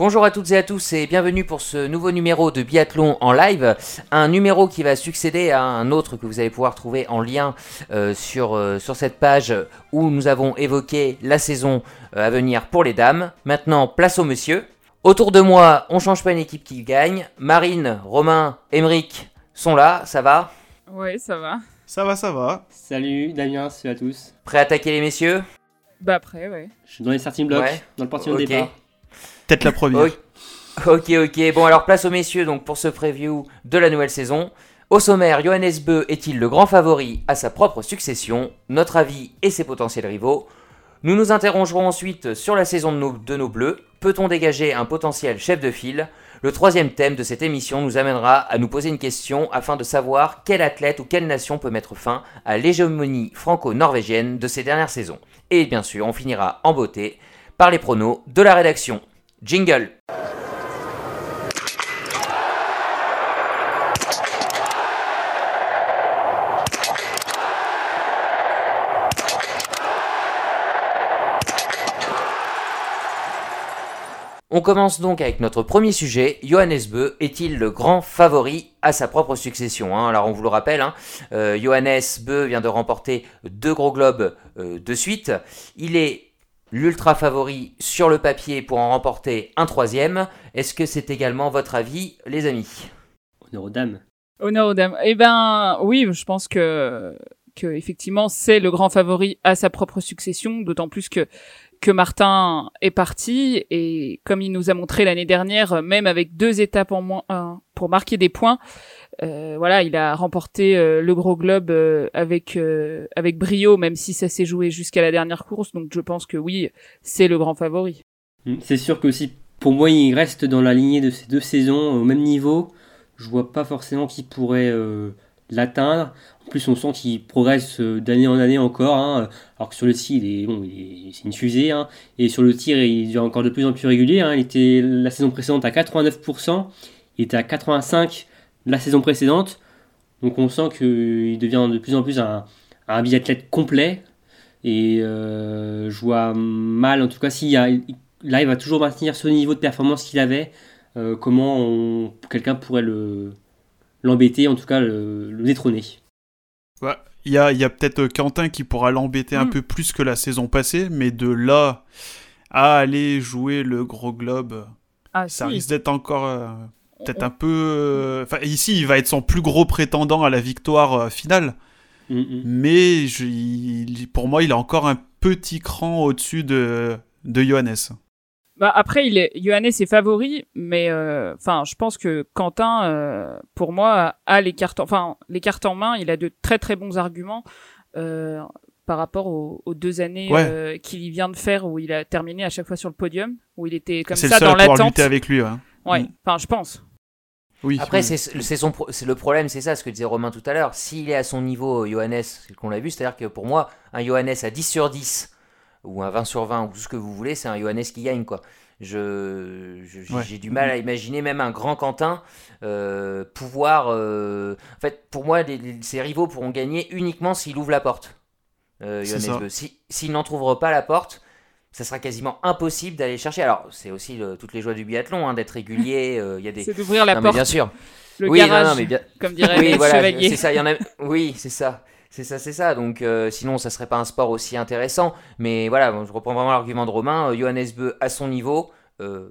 Bonjour à toutes et à tous et bienvenue pour ce nouveau numéro de Biathlon en live. Un numéro qui va succéder à un autre que vous allez pouvoir trouver en lien euh, sur, euh, sur cette page où nous avons évoqué la saison euh, à venir pour les dames. Maintenant, place au monsieur. Autour de moi, on change pas une équipe qui gagne. Marine, Romain, Emeric sont là, ça va? Ouais, ça va. Ça va, ça va. Salut Damien, salut à tous. Prêt à attaquer les messieurs? Bah après, ouais. Je suis dans les starting blocks, Ouais. dans le portillon de départ. Peut-être la première. Ok, ok. Bon, alors place aux messieurs donc pour ce preview de la nouvelle saison. Au sommaire, Johannes Beu est-il le grand favori à sa propre succession? Notre avis et ses potentiels rivaux. Nous nous interrogerons ensuite sur la saison de nos, de nos bleus. Peut-on dégager un potentiel chef de file? Le troisième thème de cette émission nous amènera à nous poser une question afin de savoir quel athlète ou quelle nation peut mettre fin à l'hégémonie franco-norvégienne de ces dernières saisons. Et bien sûr, on finira en beauté par les pronos de la rédaction. Jingle On commence donc avec notre premier sujet. Johannes Beu est-il le grand favori à sa propre succession hein? Alors on vous le rappelle, hein, euh, Johannes Beu vient de remporter deux gros globes euh, de suite. Il est l'ultra favori sur le papier pour en remporter un troisième. Est-ce que c'est également votre avis, les amis? Honneur aux dames. Honneur aux dames. Eh ben, oui, je pense que, que effectivement, c'est le grand favori à sa propre succession, d'autant plus que que Martin est parti et comme il nous a montré l'année dernière, même avec deux étapes en moins euh, pour marquer des points, euh, voilà, il a remporté euh, le gros globe euh, avec avec brio, même si ça s'est joué jusqu'à la dernière course. Donc je pense que oui, c'est le grand favori. Mm, C'est sûr que aussi, pour moi, il reste dans la lignée de ces deux saisons au même niveau. Je vois pas forcément qui pourrait l'atteindre. En plus, on sent qu'il progresse d'année en année encore. hein. Alors que sur le ski, est, bon, est- c'est une fusée. hein. Et sur le tir, il devient encore de plus en plus régulier. hein. Il était la saison précédente à 89%. Il était à 85% la saison précédente. Donc on sent qu'il devient de plus en plus un, un biathlète complet. Et euh, je vois mal, en tout cas, s'il y a, là, il va toujours maintenir ce niveau de performance qu'il avait. euh, comment quelqu'un pourrait le l'embêter, en tout cas le, le détrôner. Ouais, Il y a, il y a peut-être Quentin qui pourra l'embêter un Mm. peu plus que la saison passée, mais de là à aller jouer le gros globe, Ah ça si. risque d'être encore euh, peut-être un peu. euh, Enfin, ici, il va être son plus gros prétendant à la victoire euh, finale, Mm, mm. mais je- il- pour moi, il a encore un petit cran au-dessus de, de Johannes. Bah après, il est Johannes est favori, mais euh, enfin, je pense que Quentin, euh, pour moi, a les cartes, enfin les cartes en main. Il a de très très bons arguments euh, par rapport aux, aux deux années Ouais. euh, qu'il vient de faire, où il a terminé à chaque fois sur le podium, où il était comme C'est le ça seul dans à pouvoir l'attente. lutter avec lui. ouais. Ouais, Mm. enfin, je pense. Oui. Après, oui. c'est son le problème, c'est ça, ce que disait Romain tout à l'heure. S'il est à son niveau, Johannes, c'est qu'on l'a vu, c'est-à-dire que pour moi, un Johannes à 10 sur 10, ou un 20 sur 20, ou tout ce que vous voulez, c'est un Johannes qui gagne, quoi. Je, j'ai Ouais. du mal à imaginer même un grand Quentin euh, pouvoir. euh, En fait, pour moi, les- les- ses rivaux pourront gagner uniquement s'il ouvre la porte. Euh. Beu. Si- S'il n'entrouvre pas la porte, ça sera quasiment impossible d'aller chercher. Alors, c'est aussi le- toutes les joies du biathlon, hein, d'être régulier. euh, Il y a des. C'est d'ouvrir la Non, mais porte, bien sûr. le oui, garage, non, mais bien, comme dirait oui, les voilà, chevaliers. c'est ça. Il y en a. Oui, c'est ça. C'est ça, c'est ça. Donc, euh, sinon, ça serait pas un sport aussi intéressant. Mais voilà, bon, je reprends vraiment l'argument de Romain. Euh, Johannes Beu à son niveau. euh,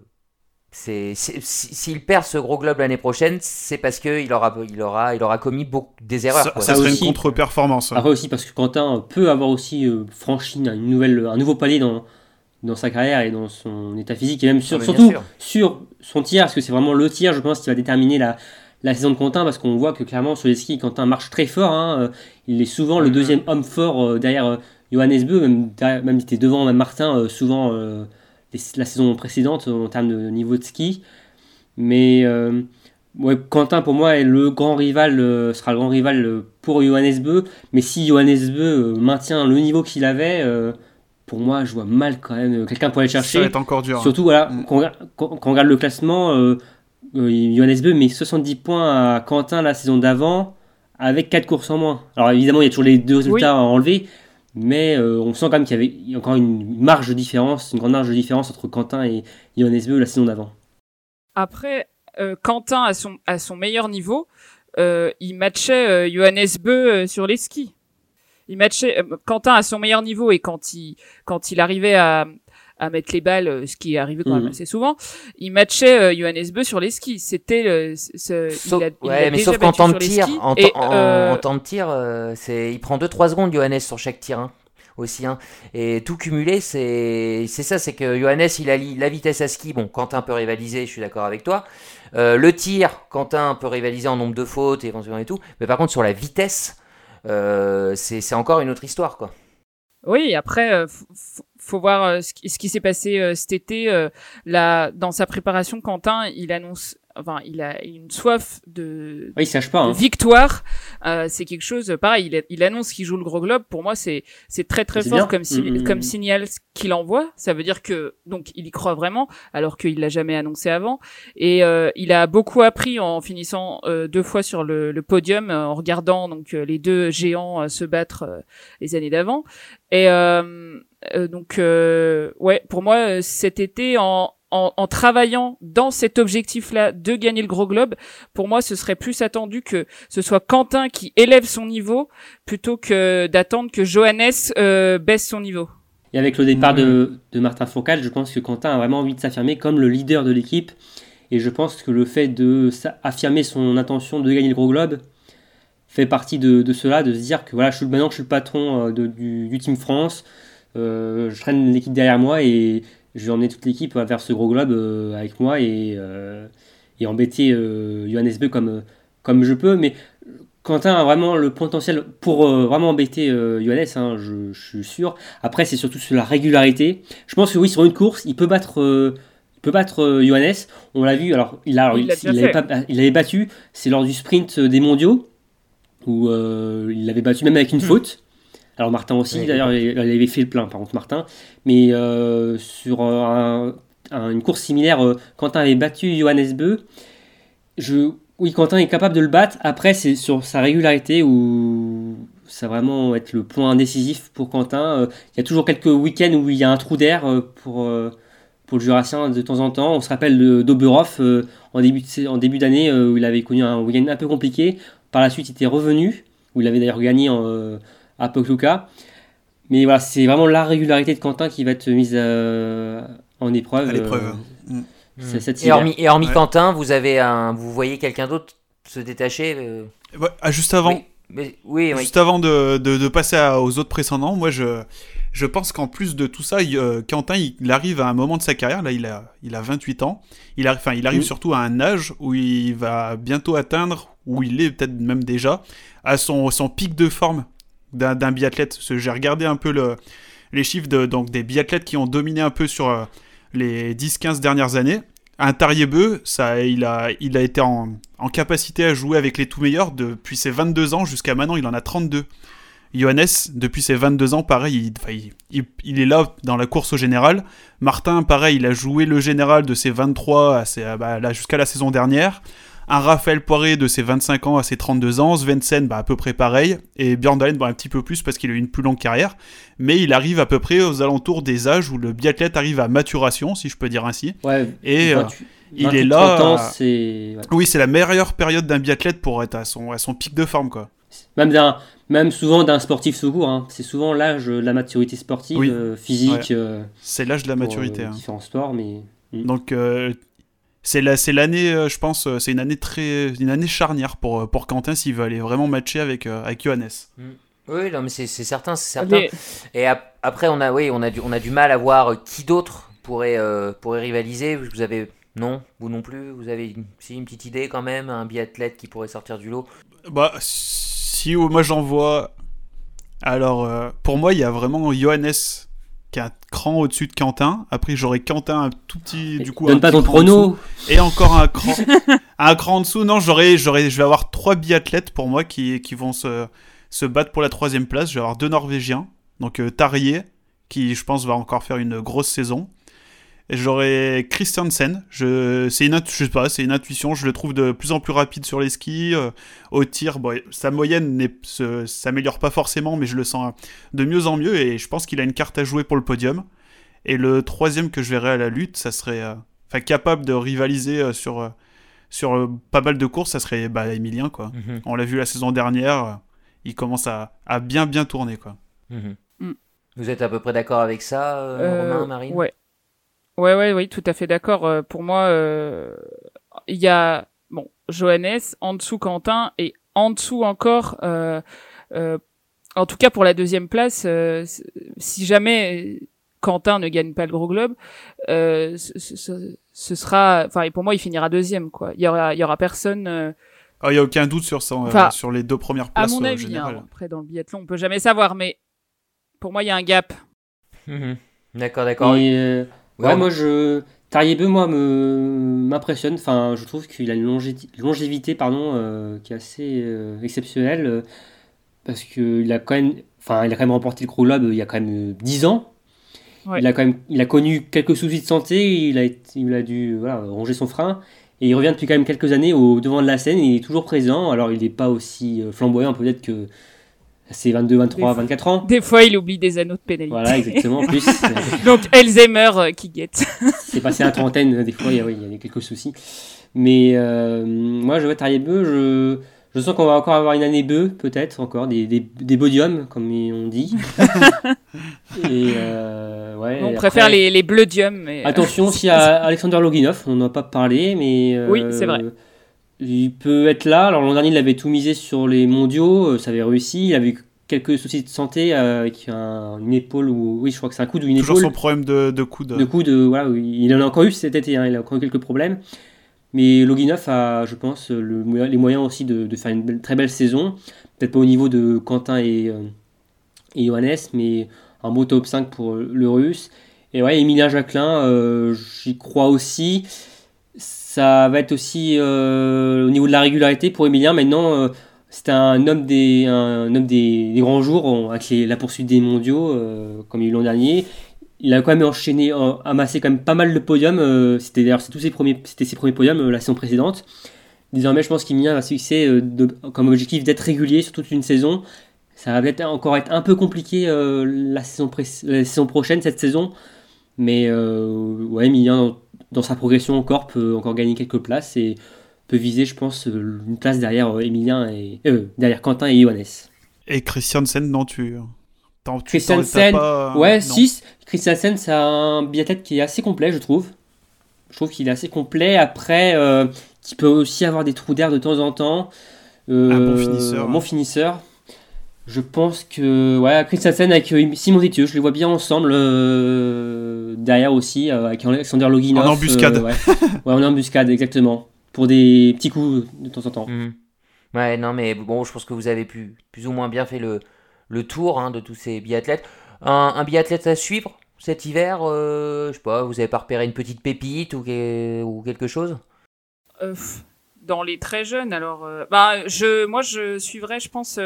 si- s'il perd ce gros globe l'année prochaine, c'est parce que il aura, il aura, il aura commis beaucoup des erreurs. ça, quoi. ça Ça serait aussi. une contre-performance. Après aussi parce que Quentin peut avoir aussi euh, franchi une nouvelle, un nouveau palier dans, dans sa carrière et dans son état physique et même sur, Ah, surtout sûr. sur son tir, parce que c'est vraiment le tir, je pense, qui va déterminer la, la saison de Quentin, parce qu'on voit que clairement sur les skis, Quentin marche très fort. hein, euh, il est souvent le deuxième homme fort euh, derrière euh, Johannes Beu, même, même il était devant même Martin souvent euh, la saison précédente en termes de niveau de ski. Mais euh, ouais, Quentin, pour moi, est le grand rival, euh, sera le grand rival pour Johannes Beu. Mais si Johannes Beu maintient le niveau qu'il avait, pour moi, je vois mal quand même euh, quelqu'un pour aller Ça chercher. va être encore dur. hein. Surtout, voilà, Mm. quand, on regarde- quand- quand on regarde le classement, euh, euh, Johannes Beu met 70 points à Quentin la saison d'avant, avec 4 courses en moins. Alors évidemment, il y a toujours les deux résultats à enlever, mais euh, on sent quand même qu'il y avait encore une marge de différence, une grande marge de différence entre Quentin et Johannes Beu la saison d'avant. Après, euh, Quentin à son à son meilleur niveau, euh, il matchait euh, Johannes Beu euh, sur les skis. Il matchait euh, Quentin à son meilleur niveau et quand il quand il arrivait à à mettre les balles, euh, ce qui est arrivé quand même Mhm. assez souvent, il matchait euh, Johannes Beu sur les skis. C'était le, ce- Sauf, il a- il ouais, mais déjà sauf qu'en temps de tir, skis en, et, temps- en- euh, en temps de tir, euh, c'est, il prend 2-3 secondes Johannes sur chaque tir. hein, aussi, hein. Et tout cumulé, c'est, c'est ça, c'est que Johannes, il allie la vitesse à ski. Bon, Quentin peut rivaliser, je suis d'accord avec toi. Le tir, Quentin peut rivaliser en nombre de fautes, éventuellement et tout. Mais par contre, sur la vitesse, c'est, c'est encore une autre histoire, quoi. Oui, après, euh, faut voir euh, ce qui, s'est passé euh, cet été. euh, là, dans sa préparation, Quentin, il annonce, enfin, il a une soif de, il de Hein. victoire. Euh, c'est quelque chose, pareil, il, a- il annonce qu'il joue le gros globe. Pour moi, c'est c'est très très fort bien. comme, si- Mm, mm, comme mm. signal qu'il envoie. Ça veut dire que donc il y croit vraiment, alors qu'il l'a jamais annoncé avant. Et euh, il a beaucoup appris en finissant euh, deux fois sur le, le podium, euh, en regardant donc euh, les deux géants euh, se battre les années d'avant. Et euh, euh, donc euh, ouais, pour moi cet été en en, en travaillant dans cet objectif-là de gagner le gros globe, pour moi, ce serait plus attendu que ce soit Quentin qui élève son niveau plutôt que d'attendre que Johannes euh, baisse son niveau. Et avec le départ de, de Martin Fourcade, je pense que Quentin a vraiment envie de s'affirmer comme le leader de l'équipe. Et je pense que le fait de affirmer son intention de gagner le gros globe fait partie de, de cela, de se dire que voilà, je suis, maintenant je suis le patron euh, de- du, du Team France, euh, je traîne l'équipe derrière moi et je vais emmener toute l'équipe vers ce gros globe euh, avec moi et, euh, et embêter euh, Johannes Beu comme, comme je peux. Mais Quentin a vraiment le potentiel pour vraiment embêter Johannes, hein, je, je suis sûr. Après, c'est surtout sur la régularité. Je pense que oui, sur une course, il peut battre, il peut battre Johannes. On l'a vu. Alors, il a, alors, Il l'a il, déjà il avait fait. pas- il avait battu. C'est lors du sprint des Mondiaux où il l'avait battu même avec une faute. Alors Martin aussi, Oui. d'ailleurs, il il avait fait le plein, par contre Martin. Mais euh, sur euh, un- un- une course similaire, euh, Quentin avait battu Johannes Beu. Je, oui, Quentin est capable de le battre. Après, c'est sur sa régularité où ça va vraiment être le point décisif pour Quentin. Il y a toujours quelques week-ends où il y a un trou d'air pour, pour le Jurassien de temps en temps. On se rappelle de- d'Oberhof euh, en début de sais- en début d'année euh, où il avait connu un week-end un peu compliqué. Par la suite, il était revenu, où il avait d'ailleurs gagné en, euh, à Pokluka. Mais voilà, c'est vraiment la régularité de Quentin qui va être mise euh, en épreuve. À l'épreuve. euh, Mm. cette Et hormis, et hormis Ouais. Quentin, vous avez un, vous voyez quelqu'un d'autre se détacher euh, Ouais, ah, juste avant, Oui, mais- oui, oui. Juste avant de, de- de passer à- aux autres précédents, moi je, je pense qu'en plus de tout ça, il, euh, Quentin il, arrive à un moment de sa carrière, là il a, il a 28 ans, il, enfin, il arrive Mhm. surtout à un âge où il va bientôt atteindre, où il est peut-être même déjà, à son, son pic de forme d'un biathlète. J'ai regardé un peu le, les chiffres de, donc, des biathlètes qui ont dominé un peu sur euh, les 10-15 dernières années. Un Tariebeu, ça, il, a, il a été en, en capacité à jouer avec les tout meilleurs depuis ses 22 ans jusqu'à maintenant, il en a 32. Johannes, depuis ses 22 ans, pareil, il, il- il- est là dans la course au général. Martin, pareil, il a joué le général de ses 23 à bah, jusqu'à la saison dernière. Un Raphaël Poiré de ses 25 ans à ses 32 ans. Svensson, bah, à peu près pareil. Et Björn Dahlem, bah, un petit peu plus parce qu'il a eu une plus longue carrière. Mais il arrive à peu près aux alentours des âges où le biathlète arrive à maturation, si je peux dire ainsi. Ouais, Et, euh, 28 il 28, est là, 30 ans, euh, ouais. Oui, c'est la meilleure période d'un biathlète pour être à son, à son pic de forme, quoi. même d'un même souvent d'un sportif court. hein. C'est souvent l'âge de la maturité sportive, Oui. euh, physique, euh, C'est l'âge de la pour, maturité. euh, hein. différents sports, mais Donc euh, c'est la, c'est l'année, euh, je pense, euh, c'est une année très, une année charnière pour euh, pour Quentin s'il veut aller vraiment matcher avec avec Johannes. Oui, non, mais c'est c'est certain, c'est certain. Les- Et ap- après, on a, oui, on a du, on a du mal à voir qui d'autre pourrait, euh, pourrait rivaliser. Vous avez, non, vous non plus. Vous avez une, si, une petite idée quand même, un biathlète qui pourrait sortir du lot. Bah si moi j'en vois, alors euh, pour moi il y a vraiment Johannes qui est un cran au-dessus de Quentin. Après j'aurais Quentin un tout petit, du coup donne un pas ton prono. Et encore un cran, un cran en dessous. Non, j'aurais, j'aurais, je vais avoir trois biathlètes pour moi qui, qui vont se, se battre pour la troisième place. Je vais avoir deux Norvégiens, donc euh, Tarier, qui je pense va encore faire une grosse saison. Et j'aurai Christiansen. Je, c'est une, je sais pas, c'est une intuition. Je le trouve de plus en plus rapide sur les skis. euh, au tir, bon, sa moyenne n'est- se- s'améliore pas forcément, mais je le sens de mieux en mieux. Et je pense qu'il a une carte à jouer pour le podium. Et le troisième que je verrai à la lutte, ça serait euh, enfin capable de rivaliser euh, sur, euh, sur euh, pas mal de courses, ça serait bah, Emilien. Quoi. Mhm, On l'a vu la saison dernière, euh, il commence à, à bien bien tourner. Quoi. mhm. Mm. Vous êtes à peu près d'accord avec ça, euh, Euh, Romain, Marine? Ouais. Ouais, ouais, oui, tout à fait d'accord. Euh, pour moi, euh, il y a bon Johannes, en dessous Quentin et en dessous encore. euh, euh, en tout cas, pour la deuxième place, euh, si jamais Quentin ne gagne pas le Gros Globe, euh, ce, ce- ce- ce sera, enfin, et pour moi, il finira deuxième. Quoi. Il y aura, il y aura personne. euh, Ah, Il n'y a aucun doute sur, ça, euh, Enfin, sur les deux premières à places mon euh, avis, générales. hein. après dans le biathlon, on peut jamais savoir, mais pour moi, il y a un gap. Mhm. D'accord, d'accord. Euh, Ouais, moi je. Tariebeu, moi, me m'impressionne. Enfin, je trouve qu'il a une longé- longévité, pardon, euh, qui est assez euh, exceptionnelle. euh, parce qu'il a quand même. Enfin, il a quand même remporté le Gros Globe euh, il y a quand même euh, 10 ans. Ouais. Il a quand même, il a connu quelques soucis de santé. Il a, il a dû voilà, ronger son frein. Et il revient depuis quand même quelques années au devant de la scène. Il est toujours présent. Alors, il n'est pas aussi flamboyant peut-être que ses 22, 23, Des fois. 24 ans. Des fois, il oublie des anneaux de pénalité. Voilà, exactement. En plus, Donc Alzheimer euh, qui guette. c'est passé à la trentaine, des fois, il y a, oui, il y a quelques soucis. Mais euh, moi, je vois Tariebeu, je, je sens qu'on va encore avoir une année bœuf, peut-être, encore, des, des, des podiums, comme on dit. Et euh, ouais, on après- préfère les, les bleudiums. Mais... Attention aussi à Alexander Loginov, on n'en a pas parlé, mais. euh, Oui, c'est vrai. Il peut être là. Alors l'an dernier, il avait tout misé sur les mondiaux, euh, ça avait réussi. Il avait eu quelques soucis de santé euh, avec un- une épaule ou. Oui, je crois que c'est un coude ou une Toujours épaule. son problème de, de coude. De coup, de, voilà, il en a encore eu cet été, hein, il a encore eu quelques problèmes. Mais Loginov a, je pense, le, les moyens aussi de, de faire une belle- très belle saison. Peut-être pas au niveau de Quentin et, euh, et Johannes, mais un beau top 5 pour le russe. Et ouais, Emilien Jacquelin, euh, j'y crois aussi. Ça va être aussi euh, au niveau de la régularité pour Emilien. Maintenant, euh, c'est un homme des, grands jours avec la poursuite des mondiaux, euh, comme il y l'an dernier il a quand même enchaîné, amassé quand même pas mal de podiums. euh, c'était d'ailleurs tous ses premiers, c'était ses premiers podiums la saison précédente. Désormais, je pense qu'il a un succès euh, de- comme objectif d'être régulier sur toute une saison. Ça va peut-être encore être un peu compliqué la, saison prochaine, cette saison. Mais ouais, Emilien, dans, sa progression encore, peut encore gagner quelques places et peut viser, je pense, une place derrière euh, Emilien et euh, derrière Quentin et Johannes. Et Christiansen, non, tu. t'en- tu Christiansen, pas- Ouais, non. 6. Christiansen, c'est un biathlète qui est assez complet, je trouve. Je trouve qu'il est assez complet. Après, euh, qui peut aussi avoir des trous d'air de temps en temps. Euh, Un bon finisseur. un bon finisseur. Je pense que ouais, Christiansen avec euh, Simon Détieux, je les vois bien ensemble euh, derrière aussi euh, avec Alexander Loginov. En embuscade. euh, ouais. ouais, en embuscade, exactement. Pour des petits coups de temps en temps. Mhm. Ouais, non, mais bon, je pense que vous avez pu, plus ou moins bien fait le, le tour hein, de tous ces biathlètes. Un, un biathlète à suivre cet hiver, euh, je sais pas, vous avez pas repéré une petite pépite ou, que- ou quelque chose? Euh, dans les très jeunes, alors, euh, bah, je, moi, je suivrais, je pense,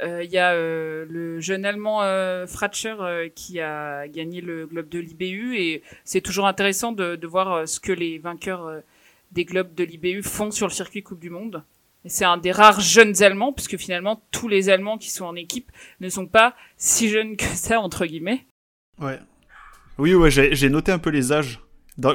il y a euh, le jeune allemand euh, Fratscher euh, qui a gagné le globe de l'IBU et c'est toujours intéressant de, voir euh, ce que les vainqueurs euh, des globes de l'IBU font sur le circuit Coupe du Monde. C'est un des rares jeunes Allemands, puisque finalement tous les Allemands qui sont en équipe ne sont pas si jeunes que ça entre guillemets. Ouais. Oui, j'ai noté un peu les âges.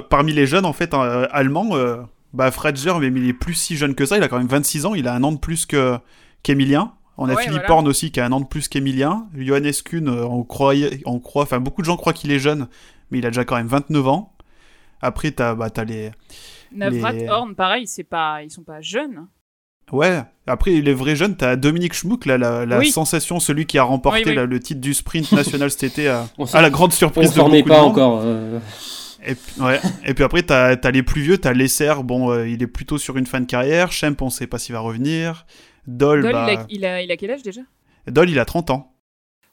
Parmi les jeunes, en fait, euh, allemands, euh, bah, mais il est plus si jeune que ça. Il a quand même 26 ans. Il a un an de plus que qu'Emilien. On a Ouais, Philippe voilà. Horn aussi qui a un an de plus qu'Emilien. Johannes Kuhn, euh, on, croyait, on croit, enfin beaucoup de gens croient qu'il est jeune, mais il a déjà quand même 29 ans. Après, t'as bah, t'as les. Navrat, Les- Horn, pareil, c'est pas, ils sont pas jeunes. Ouais, après les vrais jeunes, t'as Dominique Schmuck, là, la, la Oui. sensation, celui qui a remporté Oui, oui. là, le titre du sprint national cet été, à, On s'en- à la grande On surprise ne de beaucoup pas de monde. encore. euh, Et puis, ouais. Et puis après, t'as as les plus vieux, t'as Lesser, bon, euh, il est plutôt sur une fin de carrière. Schemp, on sait pas s'il va revenir. Doll, Dol, bah, il, a, il, a, il a quel âge déjà? Doll, il a 30 ans.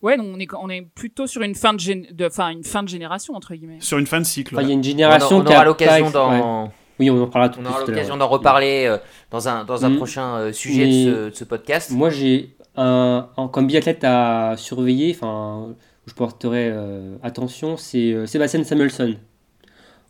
Ouais, donc on est, on est plutôt sur une fin de, gén- de, enfin, une fin de génération, entre guillemets. Sur une fin de cycle. enfin, il y a une On, génération on qui aura a l'occasion pas- ouais. d'en Oui, on en parlera tout on de aura l'occasion d'en reparler euh, dans un, dans un Mhm. prochain euh, sujet de, ce, de ce podcast. Moi, j'ai un, un- comme biathlète à surveiller, enfin, où je porterai euh, attention, c'est euh, Sébastien Samuelson,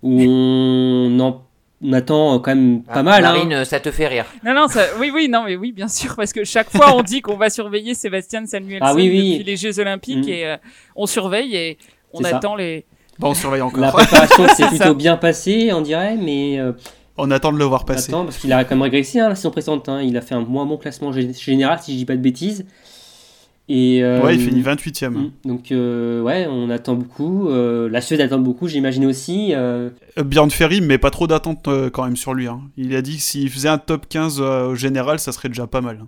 où on en on attend quand même pas Ah, mal. hein. Marine, euh, ça te fait rire. Non, non, ça, oui, oui, non, mais oui, bien sûr, parce que chaque fois on dit qu'on va surveiller Sébastien Samuelson Ah oui, oui. depuis les Jeux Olympiques Mhm. et euh, on surveille et on ça. attend les, Bon, on surveille encore. La préparation s'est plutôt bien passée, on dirait, mais euh, On attend de le voir on passer. attend parce qu'il a quand même régressé hein, la saison précédente. hein. Il a fait un moins bon classement gé- général, si je dis pas de bêtises. Et, euh, Ouais, il finit 28ème. mm, Donc, euh, ouais, on attend beaucoup. Euh, la Suède attend beaucoup, j'imagine aussi. euh, Björn Ferry, mais pas trop d'attente euh, quand même sur lui. hein. Il a dit que s'il faisait un top 15 euh, au général, ça serait déjà pas mal.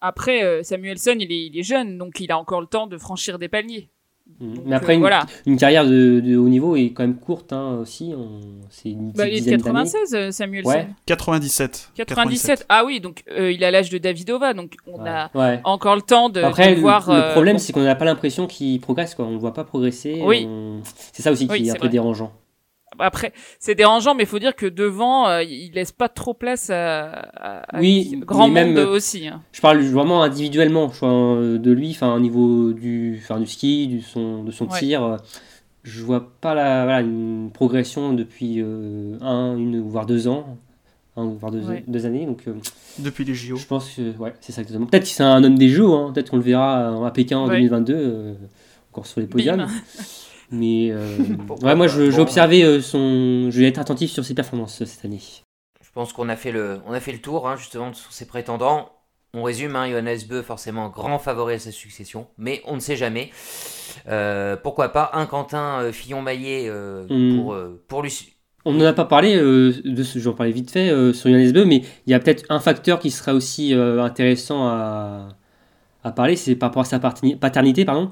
Après, euh, Samuelson, il est, il est jeune, donc il a encore le temps de franchir des paliers. Donc, mais après, euh, une, voilà. une carrière de, de haut niveau est quand même courte hein, aussi. on- C'est une Bah, il est de dizaine d'années. 96, euh, Samuelson. Ouais. 97. 97. Ah oui, donc euh, il a l'âge de Davidova, donc on Ouais. a Ouais. encore le temps de, Après, de le, voir. le euh, problème, c'est qu'on n'a pas l'impression qu'il progresse, quoi. On ne voit pas progresser. Oui. on- C'est ça aussi qui Oui, est un peu dérangeant. Après, c'est dérangeant, mais il faut dire que devant, euh, il laisse pas trop place à, à- à Oui, grand monde même- aussi. hein. Je parle vraiment individuellement, je vois, euh, de lui, enfin au niveau du, enfin, du ski, du son, de son Ouais. tir. euh, Je vois pas la, voilà, une progression depuis euh, un, une voire deux ans, un, voire deux, Ouais. deux années. Donc euh, Depuis les JO. je pense que ouais, c'est ça exactement. Peut-être que c'est un homme des jeux, hein, peut-être qu'on le verra à Pékin en Ouais. 2022, euh, encore sur les podiums. Mais euh, ouais, moi Bon. observer euh, son, je vais être attentif sur ses performances euh, cette année. Je pense qu'on a fait le, on a fait le tour hein, justement sur ses prétendants. On résume, hein, Johannes Beu forcément grand favori à sa succession, mais on ne sait jamais. Euh, pourquoi pas un Quentin euh, Fillon-Maillet euh, Hmm. pour, pour lui. On n'en a pas parlé de ce, j'en parlais vite fait sur Johannes Beu, mais il y a peut-être un facteur qui sera aussi intéressant à, à parler, c'est par rapport à sa paternité, pardon,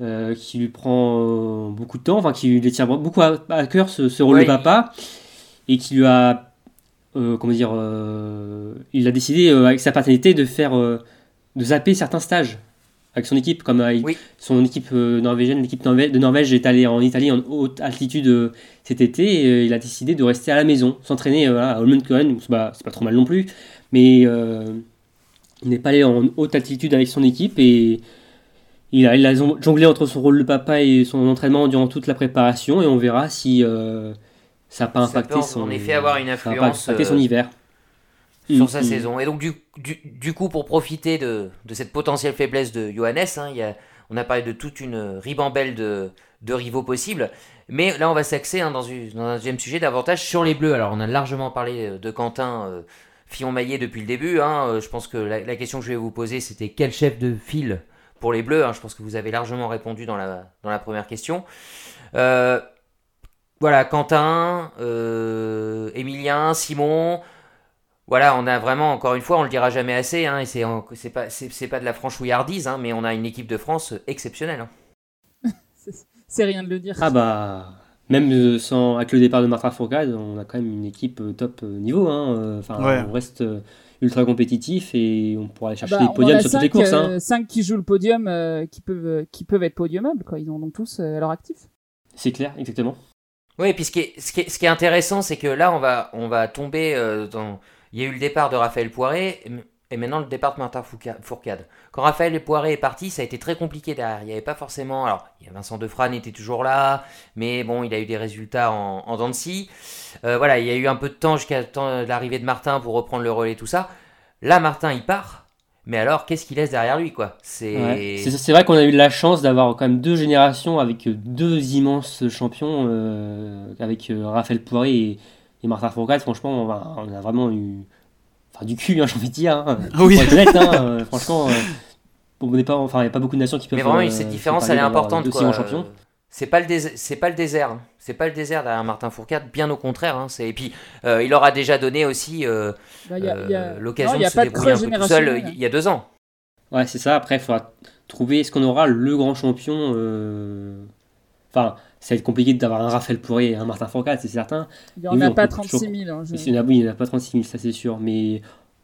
euh, qui lui prend euh, beaucoup de temps, enfin qui lui tient beaucoup à, à cœur ce, ce rôle Ouais. de papa, et qui lui a, euh, comment dire, il a décidé avec sa paternité de faire, de zapper certains stages avec son équipe, comme Oui. son équipe norvégienne, l'équipe de Norvège est allée en Italie en haute altitude cet été et il a décidé de rester à la maison, s'entraîner à Holmenkollen, c'est pas, c'est pas trop mal non plus, mais il n'est pas allé en haute altitude avec son équipe et il a, il a zon- jonglé entre son rôle de papa et son entraînement durant toute la préparation et on verra si euh, ça n'a pas Ça impacté peut son, en effet avoir une ça pas influence, son euh, hiver. sur Mm, sa mm. saison. Et donc, du, du, du coup, pour profiter de, de cette potentielle faiblesse de Johannes, hein, il y a, on a parlé de toute une ribambelle de, de rivaux possibles. Mais là, on va s'axer hein, dans, un deuxième sujet davantage sur les Bleus. Alors, on a largement parlé de Quentin euh, Fillon-Maillet depuis le début. hein. Euh, Je pense que la, la question que je vais vous poser, c'était quel chef de file pour les Bleus hein. Je pense que vous avez largement répondu dans la, dans la première question. Euh, voilà, Quentin, euh, Emilien, Simon. Voilà, on a vraiment, encore une fois, on le dira jamais assez, hein, et c'est pas, c'est c'est pas de la franchouillardise, hein, mais on a une équipe de France exceptionnelle. hein. C'est rien de le dire. Ah bah, même euh, sans, avec le départ de Martin Fourcade, on a quand même une équipe euh, top euh, niveau. Hein. euh, Enfin, Ouais. on reste euh, ultra compétitif et on pourra aller chercher Bah, des podiums sur toutes les courses. hein. euh, cinq qui jouent le podium, euh, qui peuvent, euh, qui peuvent être podiumables, quoi. Ils en ont tous euh, à leur actif. C'est clair, exactement. Oui, puis ce qui est, ce qui est, ce qui est intéressant, c'est que là, on va, on va tomber euh, dans. Il y a eu le départ de Raphaël Poiré et, maintenant le départ de Martin Fourcade. Quand Raphaël Poiré est parti, ça a été très compliqué derrière. Il n'y avait pas forcément. Alors, il y a Vincent Defrane était toujours là, mais bon, il a eu des résultats en, en dents. Euh, voilà, il y a eu un peu de temps jusqu'à l'arrivée de Martin pour reprendre le relais, tout ça. Là, Martin, il part. Mais alors, qu'est-ce qu'il laisse derrière lui, quoi? C'est. Vrai qu'on a eu la chance d'avoir quand même deux générations avec deux immenses champions, euh, avec euh, Raphaël Poiré et, Martin Fourcade. Franchement, on a vraiment eu enfin, du cul, hein, j'ai envie de dire. Hein. Oui. Pour être honnête, hein, euh, franchement, euh, on n'est pas, enfin, il n'y a pas beaucoup de nations qui peuvent. Mais vraiment, euh, cette différence, elle est importante. quoi. C'est pas le désert, c'est pas le désert, hein. c'est pas le désert derrière Martin Fourcade, bien au contraire. hein. C'est et puis euh, il aura déjà donné aussi euh, Bah, a- a- euh, l'occasion de a se débrouiller un peu tout seul il y a deux ans. Ouais, c'est ça. Après, il faudra trouver ce qu'on aura le grand champion. euh, Enfin, ça va être compliqué d'avoir un Raphaël Poiré et un Martin Fourcade, c'est certain. Il n'y en Oui, a on pas peut 36 toujours- 000. hein, je- Mais c'est- oui, il n'y en a pas 36 000, ça c'est sûr. Mais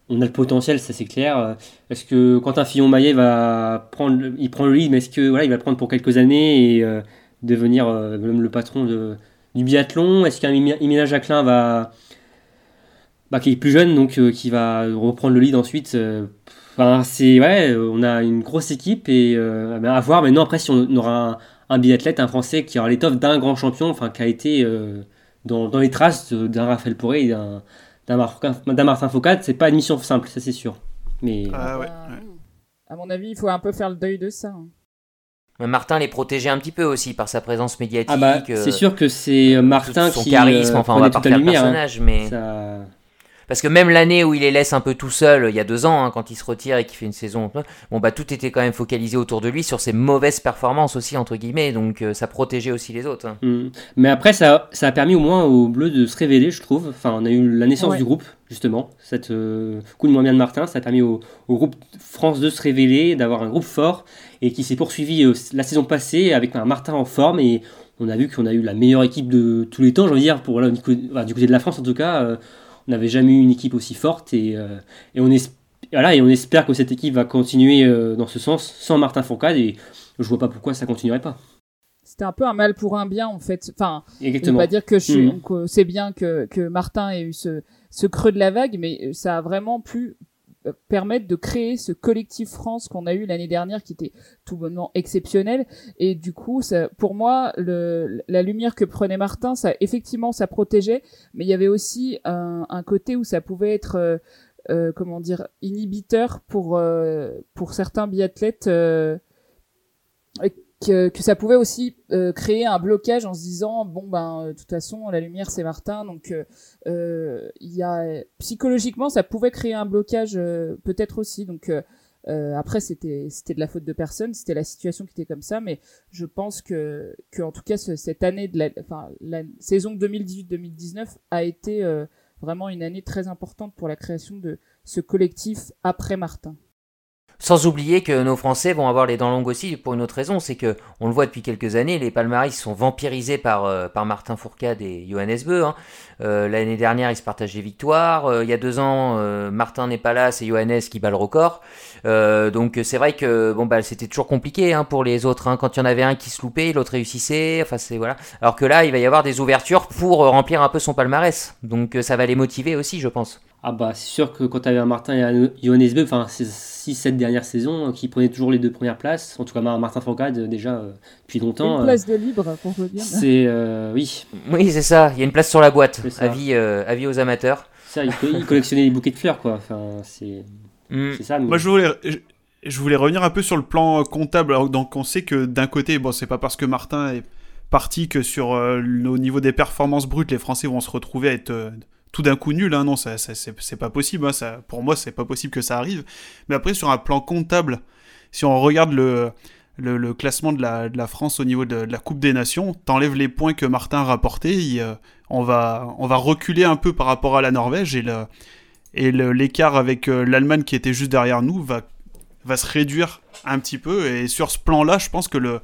on a le potentiel, ça c'est clair. Est-ce que Quentin Fillon-Maillet va prendre, le- il prend le lead, mais est-ce que voilà, il va le prendre pour quelques années et euh, devenir euh, même le patron de, du biathlon? Est-ce qu'un Emilien Jacquelin va, bah, qui est plus jeune, donc euh, qui va reprendre le lead ensuite euh, Enfin, c'est ouais, on a une grosse équipe et à voir. Maintenant, après, si on aura un, un biathlète, un Français qui aura l'étoffe d'un grand champion, enfin, qui a été euh, dans, dans les traces d'un Raphaël Poré et d'un Martin, Martin Foucault, c'est pas une mission simple, ça c'est sûr. Mais Ah ouais, ouais. À mon avis, il faut un peu faire le deuil de ça. hein. Martin les protégeait un petit peu aussi par sa présence médiatique. Ah bah, euh, c'est sûr que c'est Martin son qui charisme, euh, enfin on va pas faire le lumière. hein. personnage, mais Ça- parce que même l'année où il les laisse un peu tout seul, il y a deux ans, hein, quand il se retire et qu'il fait une saison, bon bah tout était quand même focalisé autour de lui sur ses mauvaises performances aussi entre guillemets, donc euh, ça protégeait aussi les autres. hein. Mm. Mais après, ça, ça a permis au moins aux Bleus de se révéler, je trouve. Enfin, on a eu la naissance Ouais. du groupe, justement. Cette euh, coup de moins bien de Martin, ça a permis au, au groupe France de se révéler, d'avoir un groupe fort et qui s'est poursuivi euh, la saison passée avec un Martin en forme. Et on a vu qu'on a eu la meilleure équipe de tous les temps, j'ai envie de dire, pour, du, côté, enfin, du côté de la France en tout cas. On n'avait jamais eu une équipe aussi forte et, euh, et on espère. Voilà, et on espère que cette équipe va continuer euh, dans ce sens sans Martin Fourcade et je vois pas pourquoi ça continuerait pas. C'était un peu un mal pour un bien en fait. Enfin, Exactement. pas dire que je suis- Mhm. que c'est bien que, que Martin ait eu ce, ce creux de la vague, mais ça a vraiment pu euh, permettre de créer ce collectif France qu'on a eu l'année dernière qui était tout bonnement exceptionnel. Et du coup ça, pour moi le, la lumière que prenait Martin ça effectivement ça protégeait mais il y avait aussi un, un côté où ça pouvait être euh, euh, comment dire inhibiteur pour euh, pour certains biathlètes euh, que, que ça pouvait aussi euh, créer un blocage en se disant bon ben euh, de toute façon la lumière c'est Martin donc euh, euh, il y a psychologiquement ça pouvait créer un blocage peut-être aussi donc euh, après c'était c'était de la faute de personne c'était la situation qui était comme ça mais je pense que que en tout cas ce- cette année de la enfin la saison 2018-2019 a été euh, vraiment une année très importante pour la création de ce collectif après Martin Sans oublier que nos Français vont avoir les dents longues aussi pour une autre raison, c'est que on le voit depuis quelques années, les palmarès sont vampirisés par, euh, Martin Fourcade et Johannes Beu. hein. Euh, L'année dernière, ils se partagent les victoires. Euh, il y a deux ans, Martin n'est pas là, c'est Johannes qui bat le record. Donc c'est vrai que bon bah c'était toujours compliqué hein, pour les autres. hein. Quand il y en avait un qui se loupait, l'autre réussissait. Enfin c'est voilà. Alors que là, il va y avoir des ouvertures pour remplir un peu son palmarès. Donc ça va les motiver aussi, je pense. Ah bah c'est sûr que quand tu avais un Martin et un Johannes Beu, enfin ces 6-7 dernières saisons, euh, qui prenaient toujours les deux premières places, en tout cas Mar- Martin Fourcade euh, déjà euh, depuis longtemps, une euh, place de libre pour le dire c'est... euh, oui, Oui, c'est ça. Il y a une place sur la boîte. Avis, euh, avis aux amateurs. ça, il, co- il collectionnait les bouquets de fleurs quoi, enfin c'est c'est ça. mais- Moi, je voulais, je, je voulais revenir un peu sur le plan comptable. Alors, donc, on sait que d'un côté, bon, c'est pas parce que Martin est parti que sur euh, le- au niveau des performances brutes, les Français vont se retrouver à être euh, tout d'un coup nuls. Hein. Non, ça, ça- c'est c'est pas possible. hein. Ça, pour moi, c'est pas possible que ça arrive. Mais après, sur un plan comptable, si on regarde le, le, le classement de la, de la France au niveau de, de la Coupe des Nations, t'enlèves les points que Martin a rapportés, il, euh, on, va, on va reculer un peu par rapport à la Norvège et le et le- l'écart avec euh, l'Allemagne qui était juste derrière nous va, va se réduire un petit peu. Et sur ce plan-là, je pense que le,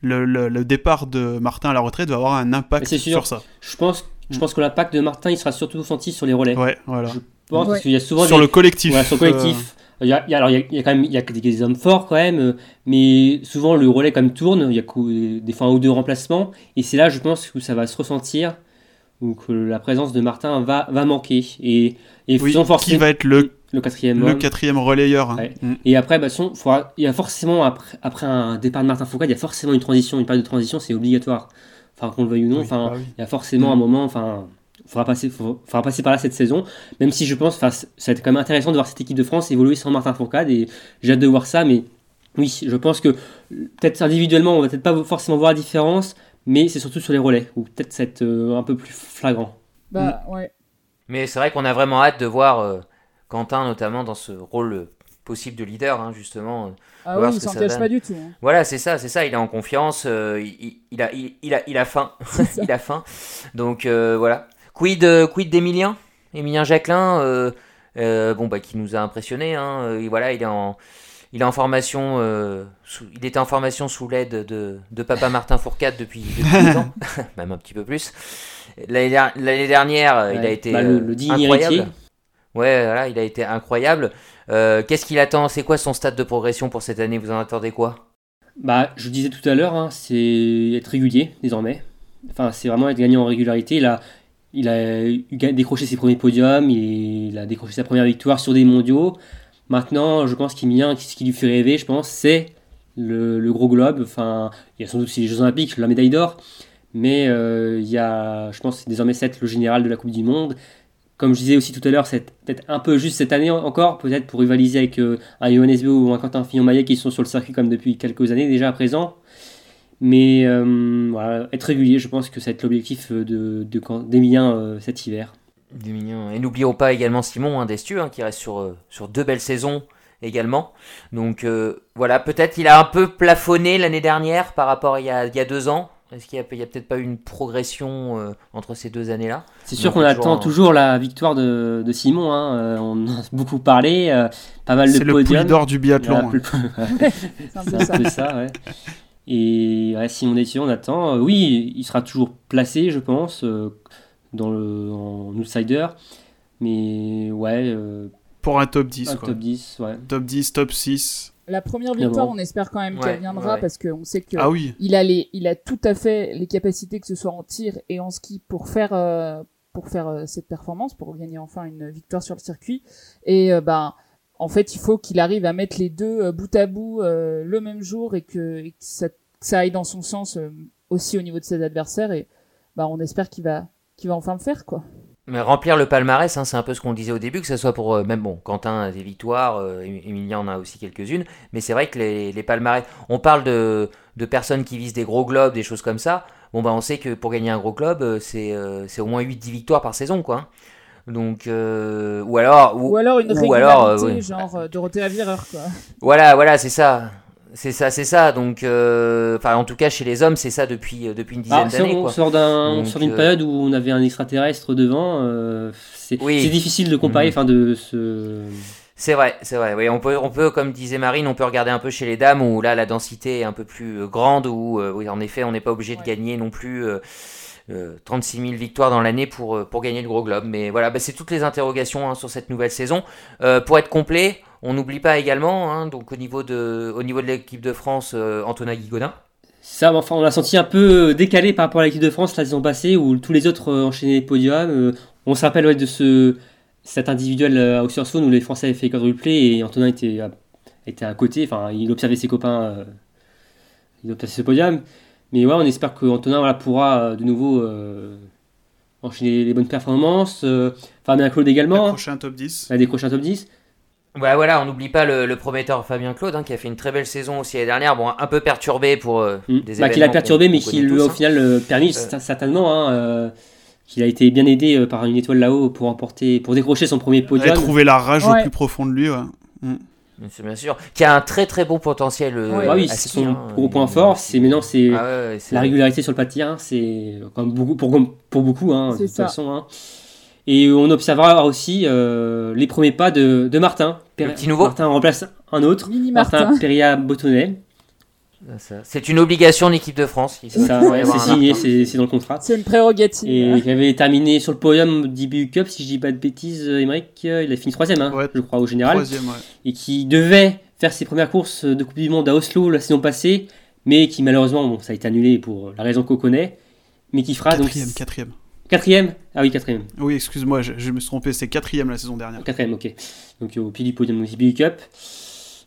le, le- le départ de Martin à la retraite va avoir un impact sur ça. Je pense, je pense que l'impact de Martin il sera surtout senti sur les relais. Ouais, voilà. Je pense Ouais. parce qu'il y a souvent Sur des- le collectif. Ouais, sur le collectif. Il y a, il y a- alors il y a, quand même il y a des, des hommes forts quand même, euh, mais souvent le relais quand même tourne. Il y a des fois un ou deux remplacements, et c'est là je pense que ça va se ressentir ou que la présence de Martin va, va manquer et et Oui, sans qui va être le, le quatrième le homme. quatrième relayeur. hein. Ouais. Mm. Et après, bah, son- faudra- il y a forcément, après, après un départ de Martin Foucault, il y a forcément une transition, une période de transition, c'est obligatoire. Enfin, qu'on le veuille ou non, Oui, enfin, bah oui. il y a forcément Mm. un moment, enfin, faudra passer, faudra, faudra passer par là cette saison, même si je pense, enfin, ça va être quand même intéressant de voir cette équipe de France évoluer sans Martin Fourcade, et j'ai hâte de voir ça, mais oui, je pense que peut-être individuellement, on va peut-être pas forcément voir la différence, mais c'est surtout sur les relais, où peut-être c'est euh, un peu plus flagrant. bah ouais Mais c'est vrai qu'on a vraiment hâte de voir euh, Quentin, notamment dans ce rôle euh, possible de leader, hein, justement. ah voir oui ce il que s'en ça cache donne. pas du tout hein. Voilà, c'est ça, c'est ça. Il est en confiance, euh, il, a, il, il a, il a faim. il a faim. Donc euh, voilà. Quid, euh, quid d'Emilien? Emilien Jacquelin, euh, euh, bon, bah, qui nous a impressionné. Hein, euh, et voilà, il est en. Il est en formation, euh, sous- il était en formation sous l'aide de, de papa Martin Fourcade depuis, depuis 10 ans, même un petit peu plus. L'année der- l'année dernière, il a été Bah, le- le digne incroyable. héritier. Ouais, voilà, il a été incroyable. Euh, Qu'est-ce qu'il attend? C'est quoi son stade de progression pour cette année? Vous en attendez quoi? Bah, je disais tout à l'heure, hein, c'est être régulier désormais. Enfin, c'est vraiment être gagnant en régularité. Il a, il a décroché ses premiers podiums, il a décroché sa première victoire sur des mondiaux. Maintenant, je pense qu'il vient, ce qui lui fait rêver, je pense, c'est le, gros globe. Enfin, il y a sans doute aussi les Jeux Olympiques, la médaille d'or. Mais euh, il y a, je pense, désormais c'est le général de la Coupe du Monde. Comme je disais aussi tout à l'heure, c'est peut-être un peu juste cette année encore, peut-être pour rivaliser avec un Johannes ou un Quentin Fillon-Maillet qui sont sur le circuit comme depuis quelques années déjà à présent. Mais voilà, être régulier, je pense que c'est l'objectif d'Emilien de, cet hiver. Et n'oublions pas également Simon hein, Destu, hein, qui reste sur, deux belles saisons également. Donc voilà, peut-être il a un peu plafonné l'année dernière par rapport à il y a deux ans. Est-ce qu'il n'y a, peut-être pas eu une progression euh, entre ces deux années-là? C'est sûr qu'on attend toujours la victoire de, Simon. Hein. Euh, on en a beaucoup parlé, euh, pas mal de podiums. C'est le d'or du biathlon. c'est un peu ça, ouais. Et Simon Dessier, on attend. oui, il sera toujours placé, je pense, dans le, en outsider. Mais ouais. Pour un top 10. Un top 10, ouais. Top 10, top 6. La première victoire, on espère quand même qu'elle viendra parce qu'on sait que ah oui. il a les, il a tout à fait les capacités que ce soit en tir et en ski pour faire euh, pour faire euh, cette performance, pour gagner enfin une victoire sur le circuit. Et euh, ben en fait, il faut qu'il arrive à mettre les deux bout à bout le même jour et que, ça, ça, aille dans son sens aussi au niveau de ses adversaires. Et ben on espère qu'il va qu'il va enfin le faire quoi. Mais remplir le palmarès, hein, c'est un peu ce qu'on disait au début, que ce soit pour, euh, même bon, Quentin a des victoires, euh, Emilien en a aussi quelques-unes, mais c'est vrai que les, les, palmarès, on parle de, de, personnes qui visent des gros globes, des choses comme ça, bon bah on sait que pour gagner un gros globe, euh, c'est au moins 8-10 victoires par saison, quoi. Donc, ou alors... Ou, alors une régularité, alors, genre Dorothée Avireur, quoi. Voilà, voilà, c'est ça. C'est ça, c'est ça. Donc, euh, enfin, en tout cas, chez les hommes, c'est ça depuis, euh, depuis une dizaine ah, d'années. On sort d'un, d'une euh, période où on avait un extraterrestre devant. c'est, difficile de comparer, mhm. enfin, de se. C'est vrai, c'est vrai. Oui, on peut, on peut, comme disait Marine, on peut regarder un peu chez les dames où là, la densité est un peu plus grande. Où, oui, en effet, on n'est pas obligé de gagner non plus. 36 000 victoires dans l'année pour, pour gagner le gros globe. Mais voilà, bah, c'est toutes les interrogations hein, sur cette nouvelle saison. pour être complet, on n'oublie pas également, hein, donc au niveau de, au niveau de l'équipe de France, euh, Antonin Guigodin. Ça, enfin, on l'a senti un peu décalé par rapport à l'équipe de France la saison passée, où tous les autres euh, enchaînaient les podiums. Euh, on se rappelle de ce, cet individuel à Oxford où les Français avaient fait quadruplé et Antonin était à, était à côté. Enfin, il observait ses copains, il observait ce podium. Mais ouais, on espère que Antonin voilà, pourra de nouveau enchaîner les bonnes performances. Fabien Claude également. Décrocher un top 10. Décrocher un top 10. Ouais, voilà, on n'oublie pas le, prometteur Fabien Claude, hein, qui a fait une très belle saison aussi l'année dernière. Bon, un peu perturbé pour euh, mm. des bah, Qu'il a perturbé, mais qui lui a au hein. final euh, permis, euh. certainement, hein, qu'il a été bien aidé par une étoile là-haut pour emporter, pour décrocher son premier podium. Il a trouvé la rage au plus profond de lui, ouais. Mm. C'est bien sûr. Qui a un très très bon potentiel. Ah oui, c'est son gros point fort. C'est maintenant c'est ah la régularité sur le pas de C'est comme beaucoup pour, pour beaucoup, hein, de toute façon. Et on observera aussi euh, les premiers pas de, de Martin. Petit nouveau. Martin remplace un autre. Mini Martin. Martin Peria Bottonnet. C'est une obligation de l'équipe de France. C'est ça, c'est signé, c'est dans le contrat. C'est une prérogative. Et il avait terminé sur le podium d'IBU Cup, si je dis pas de bêtises, Emmerich, euh, il a fini troisième, hein, je crois, au général. Troisième, ouais. Et qui devait faire ses premières courses de Coupe du Monde à Oslo la saison passée, mais qui malheureusement, bon, ça a été annulé pour la raison qu'on connaît, mais qui fera quatrième, donc. Quatrième. Quatrième Ah oui, quatrième. Oui, excuse-moi, je, me suis trompé, c'est quatrième la saison dernière. Quatrième, ok. Donc au pied du podium du Cup.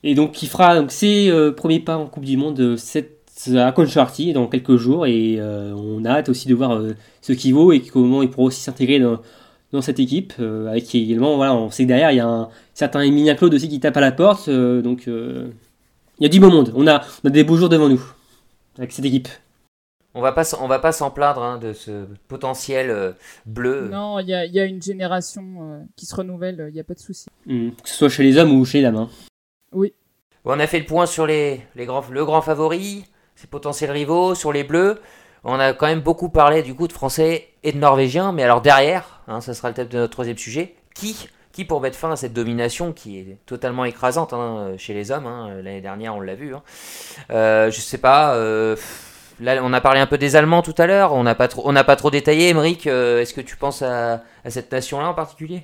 Et donc qui fera donc, ses euh, premiers pas en Coupe du Monde cette, à Concharty dans quelques jours. Et euh, on a hâte aussi de voir euh, ce qu'il vaut et comment il pourra aussi s'intégrer dans, dans, cette équipe. avec également, voilà, on sait que derrière, il y a un certain Emilia Claude aussi qui tape à la porte. donc il y a du beau monde. On a, on a des beaux jours devant nous avec cette équipe. On va pas, on va pas s'en plaindre hein, de ce potentiel euh, bleu. Non, il y a, y a, une génération euh, qui se renouvelle, il n'y a pas de souci. Hmm. Que ce soit chez les hommes ou chez les dames. Hein. Oui. on a fait le point sur les, les grands, le grand favori, ses potentiels rivaux, sur les bleus. On a quand même beaucoup parlé du coup de français et de norvégiens, mais alors derrière, hein, ça sera le thème de notre troisième sujet, qui qui pour mettre fin à cette domination qui est totalement écrasante chez les hommes, l'année dernière on l'a vu. Euh, je sais pas, Là, on a parlé un peu des Allemands tout à l'heure, on n'a pas, trop, pas trop détaillé. Emmerich, euh, est-ce que tu penses à, cette nation-là en particulier?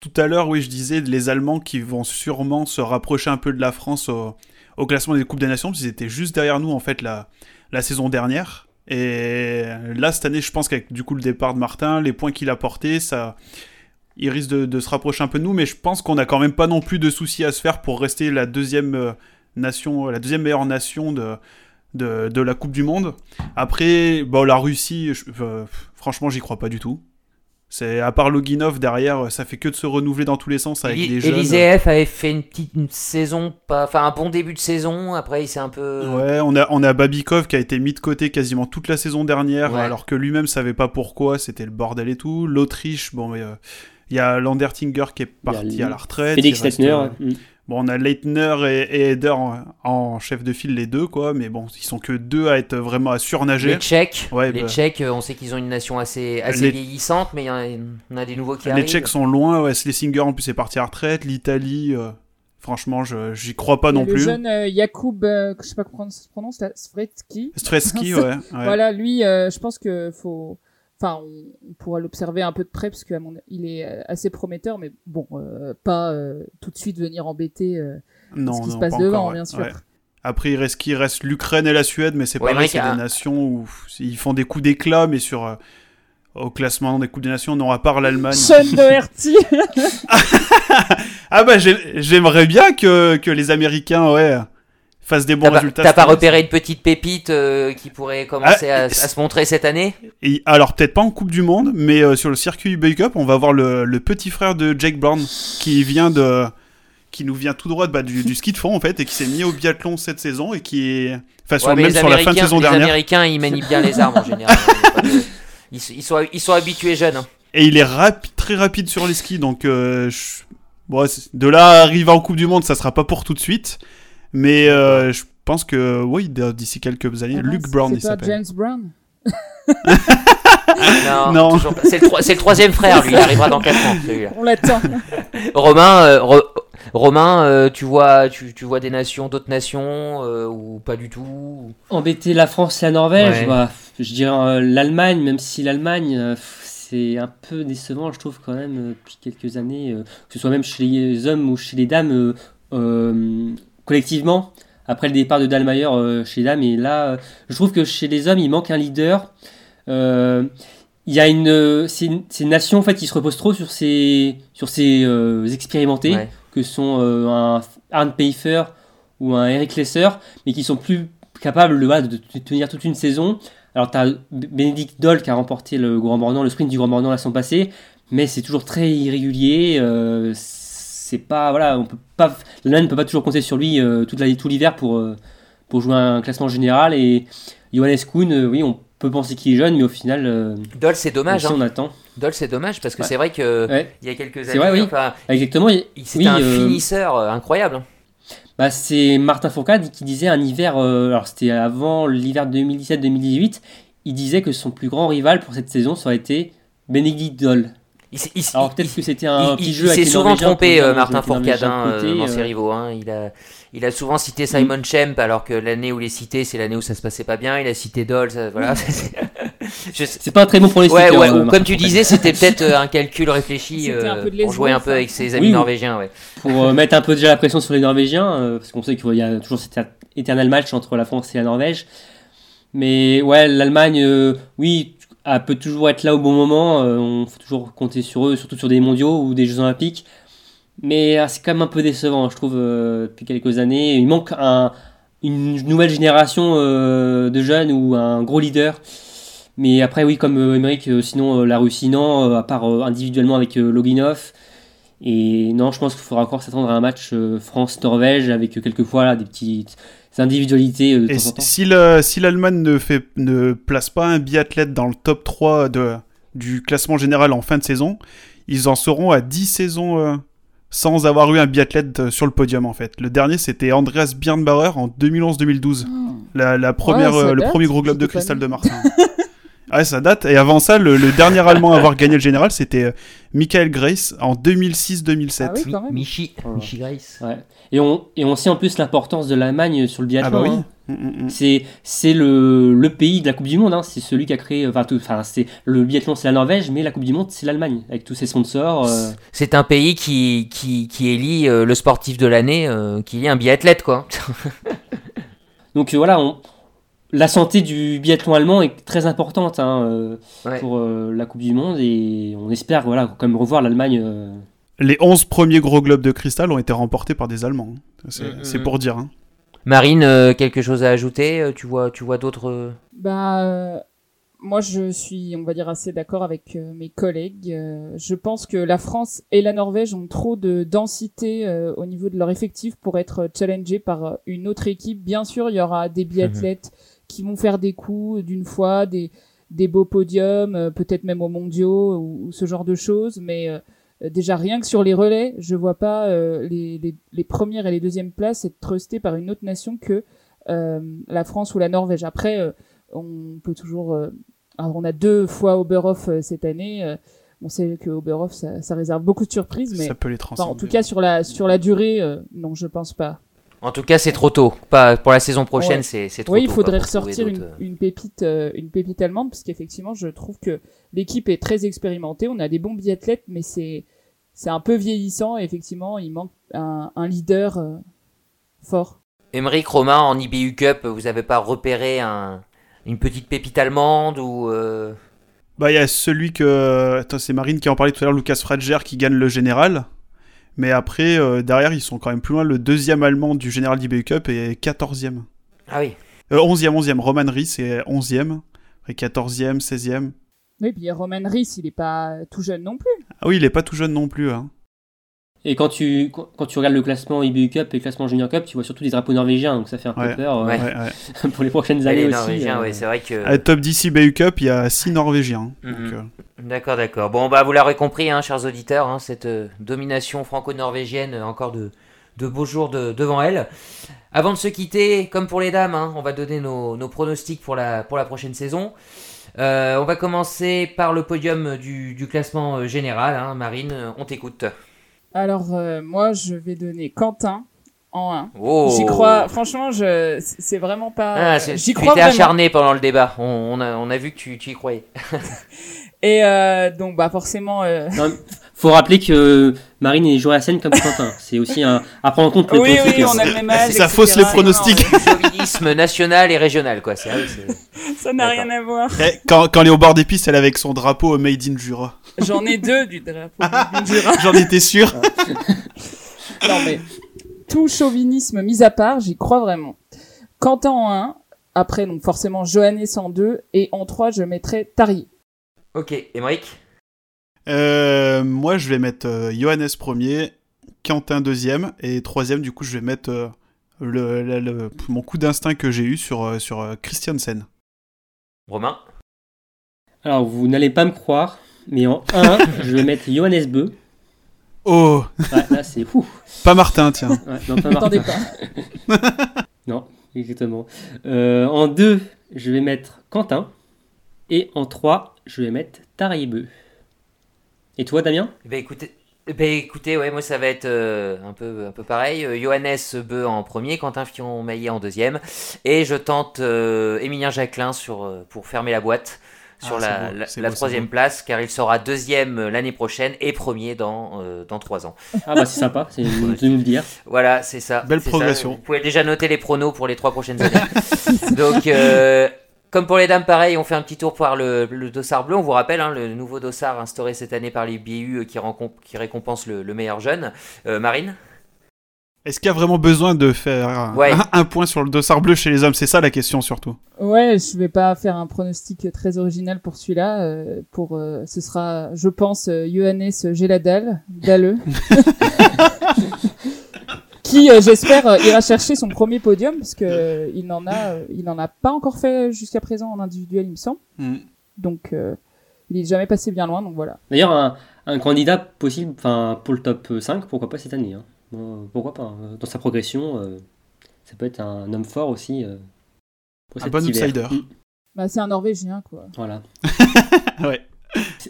Tout à l'heure, oui, je disais les Allemands qui vont sûrement se rapprocher un peu de la France au, classement des Coupes des Nations, parce qu'ils étaient juste derrière nous en fait la, la saison dernière. Et là, cette année, je pense qu'avec du coup le départ de Martin, les points qu'il a portés, ça, il risque de, se rapprocher un peu de nous, mais je pense qu'on n'a quand même pas non plus de soucis à se faire pour rester la deuxième euh, nation, la deuxième meilleure nation de, de, la Coupe du Monde. Après, bon, la Russie, franchement, j'y crois pas du tout. C'est à part Loginov derrière, ça fait que de se renouveler dans tous les sens avec Eli- des jeunes. Eliseev avait fait une petite une saison, enfin un bon début de saison. Après, il s'est un peu. Ouais, on a, on a Babikov qui a été mis de côté quasiment toute la saison dernière, Ouais. alors que lui-même savait pas pourquoi, c'était le bordel et tout. L'Autriche, bon, mais, euh, il y a Landertinger qui est a parti à la retraite. Félix Leitner. euh, mm. Bon, on a Leitner et, et Eder en, en chef de file, les deux, quoi, mais bon, ils sont que deux à être vraiment à surnager. Les Tchèques, Ouais, les bah. Tchèques, euh, on sait qu'ils ont une nation assez, assez Les- vieillissante, mais il y en a, on a des nouveaux qui Les arrivent. Tchèques sont loin, ouais, Schlesinger en plus est parti à retraite, l'Italie, euh, franchement, je- j'y crois pas Il y a non le plus. jeune euh, Jakub, euh, que je sais pas comment ça se prononce, là, Svetsky. Streski, ouais. ouais. Voilà, lui, euh, je pense que faut. Enfin, on, on pourra l'observer un peu de près parce qu'il est euh, assez prometteur, mais bon, euh, pas euh, tout de suite venir embêter euh, non, ce qui se passe pas devant, encore, ouais. bien sûr. Ouais. Après, il reste Il l'Ukraine et la Suède, mais c'est Ouais, pareil, c'est des nations où ils font des coups d'éclat, mais sur euh, au classement des Coupes des Nations, non, à part l'Allemagne. Sean Doherty ah bah j'ai- j'aimerais bien que, que les Américains, ouais, fassent des bons T'as pas, résultats. t'as cette pas repéré une petite pépite euh, qui pourrait commencer Ah, à, à se montrer cette année? Et alors peut-être pas en Coupe du Monde, mais euh, sur le circuit eBay Cup, on va voir le, le petit frère de Jake Brown qui vient de, qui nous vient tout droit bah, du, du ski de fond en fait et qui s'est mis au biathlon cette saison et qui est, enfin sur, Ouais, mais même les sur la fin de saison les dernière. Américains, ils manient bien les armes en général. Pas Ils, ils sont, ils sont habitués jeunes. hein. Et il est rapi- très rapide sur les skis, donc euh, je- bon, c'est- de là à arriver en Coupe du Monde, ça sera pas pour tout de suite, mais euh, je pense que oui, d'ici quelques années, Ah Luke c'est- Brown il C'est pas s'appelle. James Brown Non, c'est le, troisième frère, lui. Il arrivera dans 4 ans, celui-là. On l'attend. Romain, euh, Ro- Romain euh, tu, vois, tu, tu vois des nations, d'autres nations, euh, ou pas du tout Embêter la France et la Norvège, Ouais. bah, je dirais euh, l'Allemagne, même si l'Allemagne, euh, c'est un peu décevant, je trouve, quand même, euh, depuis quelques années, euh, que ce soit même chez les hommes ou chez les dames, euh, euh, collectivement, après le départ de Dahlmeier euh, chez les dames, et là, euh, je trouve que chez les hommes, il manque un leader. Euh, il y a une, c'est une, nation en fait qui se repose trop sur ses, sur euh, expérimentés Ouais. que sont un Arne Pfeiffer ou un Eric Lesser, mais qui sont plus capables voilà, de tenir toute une saison. Alors, tu as Bénédicte Doll qui a remporté le Grand Bornand, le sprint du Grand Bornand la saison passée, mais c'est toujours très irrégulier. C'est pas, voilà, on peut pas, l'Allemagne ne peut pas toujours compter sur lui euh, toute la, tout l'hiver pour, euh, pour jouer un classement général. Et Johannes Kuhn, euh, oui, on peut penser qu'il est jeune, mais au final, euh, Dol, c'est dommage. aussi, Hein. on attend. Dol, c'est dommage parce que Ouais. c'est vrai que Ouais. il y a quelques années, vrai, oui. enfin, Exactement. il- c'était oui, un euh, finisseur incroyable. hein. Bah, c'est Martin Fourcade qui disait un hiver, euh, alors c'était avant l'hiver 2017-2018, il disait que son plus grand rival pour cette saison, ça aurait été Benedict Doll. Il, il Alors il- peut-être que c'était il- un il- petit il jeu avec s'est les souvent Norvégiens trompé, euh, Martin Norvégiens hein, euh, dans euh, ses rivaux. hein. Il, a, il a souvent cité Simon Champ, alors que l'année où il est cité, c'est l'année où ça se passait pas bien. Il a cité Dol, ça- voilà. Sais- C'est pas très bon pour les Ouais, stickers, ouais, euh, ou Martin comme tu disais, c'était peut-être euh, un calcul réfléchi un euh, pour jouer un peu avec ses amis Oui, norvégiens. Ouais. pour euh, mettre un peu déjà la pression sur les Norvégiens, euh, parce qu'on sait qu'il y a toujours cet éternel match entre la France et la Norvège. Mais ouais, l'Allemagne, euh, oui, elle peut toujours être là au bon moment. euh, on faut toujours compter sur eux, surtout sur des mondiaux ou des Jeux Olympiques. Mais euh, c'est quand même un peu décevant, je trouve, euh, depuis quelques années. Il manque un, une nouvelle génération euh, de jeunes ou un gros leader. Mais après, oui, comme Émeric, euh, sinon la Russie, non, à part individuellement avec Loginov. Et non, je pense qu'il faudra encore s'attendre à un match France-Norvège avec quelquefois là, des petites individualités euh, de Et temps en temps. si le- si l'Allemagne ne, fait, ne place pas un biathlète dans le top 3 de, du classement général en fin de saison, ils en seront à 10 saisons euh, sans avoir eu un biathlète euh, sur le podium en fait. Le dernier c'était Andreas Birnbauer en 2011-2012, la, la première, Ouais, ça euh, le premier gros globe de cristal de Marseille. Ouais, ça date. Et avant ça, le, le dernier Allemand à avoir gagné le général, c'était euh, Michael Grace en 2006-2007. Ah oui, Mi- quand même. Michi. Michi Grace. Ouais. Et, on, et on sait en plus l'importance de l'Allemagne sur le biathlon. Ah bah oui. hein. Mm, mm, mm. C'est, c'est le, le pays de la Coupe du Monde, hein. c'est celui qui a créé. Enfin, tout- enfin, c'est, le biathlon c'est la Norvège, mais la Coupe du Monde c'est l'Allemagne, avec tous ses sponsors. euh. C'est un pays qui, qui, qui élit euh, le sportif de l'année, euh, qui est un biathlète, quoi. Donc euh, voilà, on- la santé du biathlon allemand est très importante hein, euh, Ouais. pour euh, la Coupe du Monde et on espère voilà, quand même revoir l'Allemagne. euh, Les 11 premiers gros globes de cristal ont été remportés par des Allemands. C'est Mm, mm, mm. pour dire. hein. Marine, euh, quelque chose à ajouter Tu vois, tu vois d'autres. Bah, euh, moi, je suis, on va dire, assez d'accord avec euh, mes collègues. Euh, je pense que la France et la Norvège ont trop de densité euh, au niveau de leur effectif pour être challengés par une autre équipe. Bien sûr, il y aura des biathlètes qui vont faire des coups d'une fois, des, des beaux podiums, peut-être même aux mondiaux ou, ce genre de choses. Mais déjà, rien que sur les relais, je vois pas les, les, les, premières et les deuxièmes places être trustées par une autre nation que la France ou la Norvège. Après, on peut toujours alors on a deux fois Oberhof euh, cette année. Euh, on sait que Oberhof ça, ça, réserve beaucoup de surprises, mais ça peut les en tout cas sur la sur la durée, euh, non, je pense pas. En tout cas, c'est trop tôt. Pas pour la saison prochaine, c'est trop oui, tôt. il faudrait ressortir une, une, pépite, une pépite allemande, parce qu'effectivement, je trouve que l'équipe est très expérimentée. On a des bons biathlètes, mais c'est c'est un peu vieillissant. Et effectivement, il manque un, un leader fort. Émeric Romain en IBU Cup, vous avez pas repéré un, une petite pépite allemande ou euh, Bah il y a celui que Attends, c'est Marine qui en parlait tout à l'heure, Lucas Fradger qui gagne le général. Mais après euh, derrière ils sont quand même plus loin. Le deuxième allemand du général d'IBU Cup est 14e. Ah oui. Euh, 11e, 11e. Roman Ries est 11e. Après 14e, 16e. Oui, puis Roman Ries, il est pas tout jeune non plus. Ah oui, il est pas tout jeune non plus. Hein. Et quand tu, quand tu regardes le classement IBU Cup et le classement Junior Cup, tu vois surtout des drapeaux norvégiens, donc ça fait un peu peur euh, pour les prochaines années les aussi. Euh. c'est vrai que. À top 10 IBU Cup, il y a 6 Norvégiens. Mhm. Euh. D'accord, d'accord. Bon, bah vous l'aurez compris, hein, chers auditeurs, hein, cette domination franco-norvégienne, encore de, de beaux jours de, devant elle. Avant de se quitter, comme pour les dames, hein, on va donner nos, nos, pronostics pour la, pour la prochaine saison. on va commencer par le podium du, du classement général. Marine, on t'écoute. Alors, euh, moi, je vais donner Quentin en 1. Oh. J'y crois, franchement, je, c'est vraiment pas. Ah, J'y crois. Tu étais acharné pendant le débat. On, a, on a vu que tu, tu y croyais. Et euh, donc, bah, forcément. Euh... faut rappeler que Marine est jouée à la scène comme Quentin. C'est aussi un, à prendre en compte. Le oui, oui, on a le même âge. Ça fausse les pronostics. chauvinisme national et régional, quoi. ça n'a rien à voir. Eh, quand, quand elle est au bord des pistes, elle est avec son drapeau Made in Jura. J'en ai deux du drapeau Made in Jura. J'en étais sûr. non, mais tout chauvinisme mis à part, j'y crois vraiment. Quentin en 1, après, donc forcément Johannes en 2, et en 3, je mettrai Tari. Ok, Emmerich euh, Moi, je vais mettre euh, Johannes premier, Quentin deuxième, et troisième, du coup, je vais mettre euh, le, mon coup d'instinct que j'ai eu sur, euh, sur Christiansen. Romain? Alors, vous n'allez pas me croire, mais en 1, je vais mettre Johannes Beu. Oh ouais, Là, c'est fou. Pas Martin, tiens. Ouais, non, pas Martin. pas. non, exactement. en 2, je vais mettre Quentin. Et en 3, je vais mettre Taraïbeu. Et toi, Damien? Bah écoutez, bah écoutez, ouais, moi ça va être euh, un, peu, un peu pareil. Euh, Johannes Beu en premier, Quentin Fion-Maillet en deuxième. Et je tente euh, Émilien Jacquelin sur, pour fermer la boîte sur ah, la, la, troisième place, car il sera deuxième l'année prochaine et premier dans, dans trois ans. Ah bah c'est sympa, c'est de nous le dire. Voilà, c'est ça. Belle progression. Vous pouvez déjà noter les pronos pour les trois prochaines années. Donc comme pour les dames, pareil, on fait un petit tour par le, le dossard bleu. On vous rappelle, hein, le nouveau dossard instauré cette année par les BU euh, qui, qui récompense le, meilleur jeune. Euh, Marine? Est-ce qu'il y a vraiment besoin de faire un, point sur le dossard bleu chez les hommes? C'est ça la question surtout. Ouais, je vais pas faire un pronostic très original pour celui-là. Euh, pour, ce sera, je pense, Johannes Geladal, Dalleux. qui euh, j'espère euh, ira chercher son premier podium parce que euh, il n'en a il n'en a pas encore fait jusqu'à présent en individuel il me semble. Mm. Donc il est jamais passé bien loin donc voilà. D'ailleurs un, un, candidat possible enfin pour le top 5 pourquoi pas cette année hein. pourquoi pas hein. dans sa progression ça peut être un homme fort aussi un bon outsider. Mm. Bah, c'est un norvégien quoi. Voilà. ouais.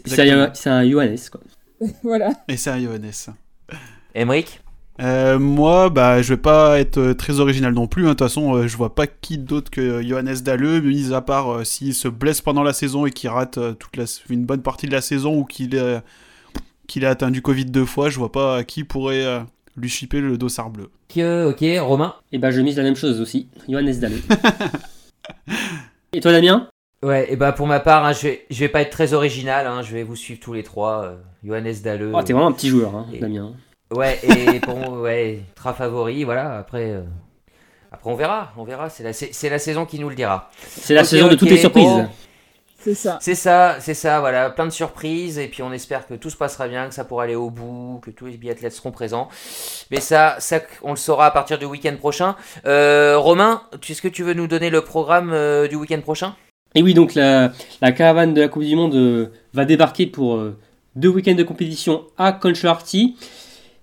C'est un, Johannes quoi. voilà. Et c'est un Johannes. Emric euh, moi, bah, je vais pas être euh, très original non plus. Hein. De toute façon, euh, je vois pas qui d'autre que Johannes Dalleux, mis à part s'il se blesse pendant la saison et qu'il rate toute la, une bonne partie de la saison ou qu'il qu'il a atteint du Covid deux fois. Je vois pas qui pourrait lui chipper le dossard bleu. ok, Romain? Et eh ben, je mise la même chose aussi. Johannes Dalleux. et toi, Damien? Ouais, et bah pour ma part, hein, je, vais, je vais pas être très original, hein, je vais vous suivre tous les trois. Johannes Dalleux. Oh, t'es vraiment un petit joueur, hein, Damien. Ouais, et pour moi, ouais, très favori, voilà. Après, euh, après on verra, on verra. C'est la, c'est la saison qui nous le dira. C'est la saison de toutes les surprises. C'est ça. C'est ça, c'est ça, voilà, plein de surprises, et puis on espère que tout se passera bien, que ça pourra aller au bout, que tous les biathlètes seront présents. Mais ça, ça on le saura à partir du week-end prochain. Euh, Romain, est-ce que tu veux nous donner le programme euh, du week-end prochain? Et oui, donc la, la, caravane de la Coupe du Monde euh, va débarquer pour euh, deux week-ends de compétition à Concharty.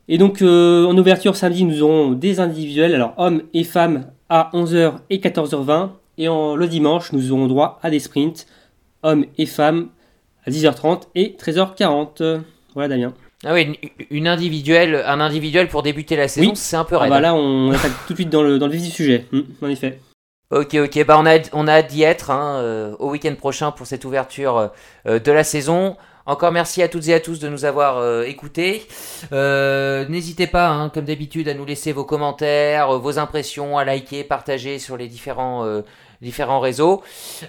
Et donc euh, en ouverture samedi, nous aurons des individuels, alors hommes et femmes à 11h et 14h20. Et en, le dimanche, nous aurons droit à des sprints hommes et femmes à 10h30 et 13h40. Voilà Damien. Ah oui, une, individuelle, un individuel pour débuter la saison, Oui. c'est un peu Ah raide. bah là, on attaque tout de suite dans le, dans le vif du sujet. Hmm, en effet. Ok, ok, bah on a, on a hâte d'y être hein, euh, au week-end prochain pour cette ouverture euh, de la saison. Encore merci à toutes et à tous de nous avoir euh, écoutés. Euh, N'hésitez pas, hein, comme d'habitude, à nous laisser vos commentaires, euh, vos impressions, à liker, partager sur les différents, euh, différents réseaux.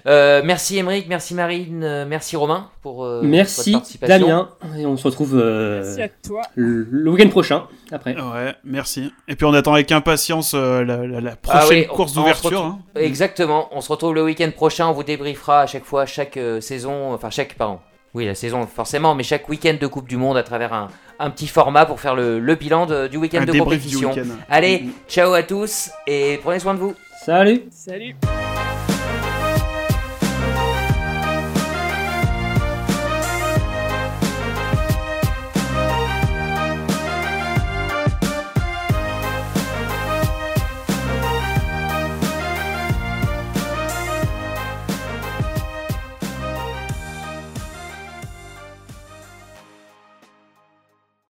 Euh, merci Émeric, merci Marine, merci Romain pour euh, Merci votre participation. Damien. Et on se retrouve euh, Merci à toi. le, le week-end prochain après. Ouais, merci. Et puis on attend avec impatience euh, la, la- la Ah prochaine oui, course d'ouverture. retrouve- hein. Exactement. On se retrouve le week-end prochain. On vous débriefera à chaque fois, chaque euh, saison, enfin chaque, pardon. Oui, la saison forcément, mais chaque week-end de Coupe du Monde à travers un, un petit format pour faire le, le bilan de- du week-end Un de compétition. Allez, ciao à tous et prenez soin de vous. Salut Salut.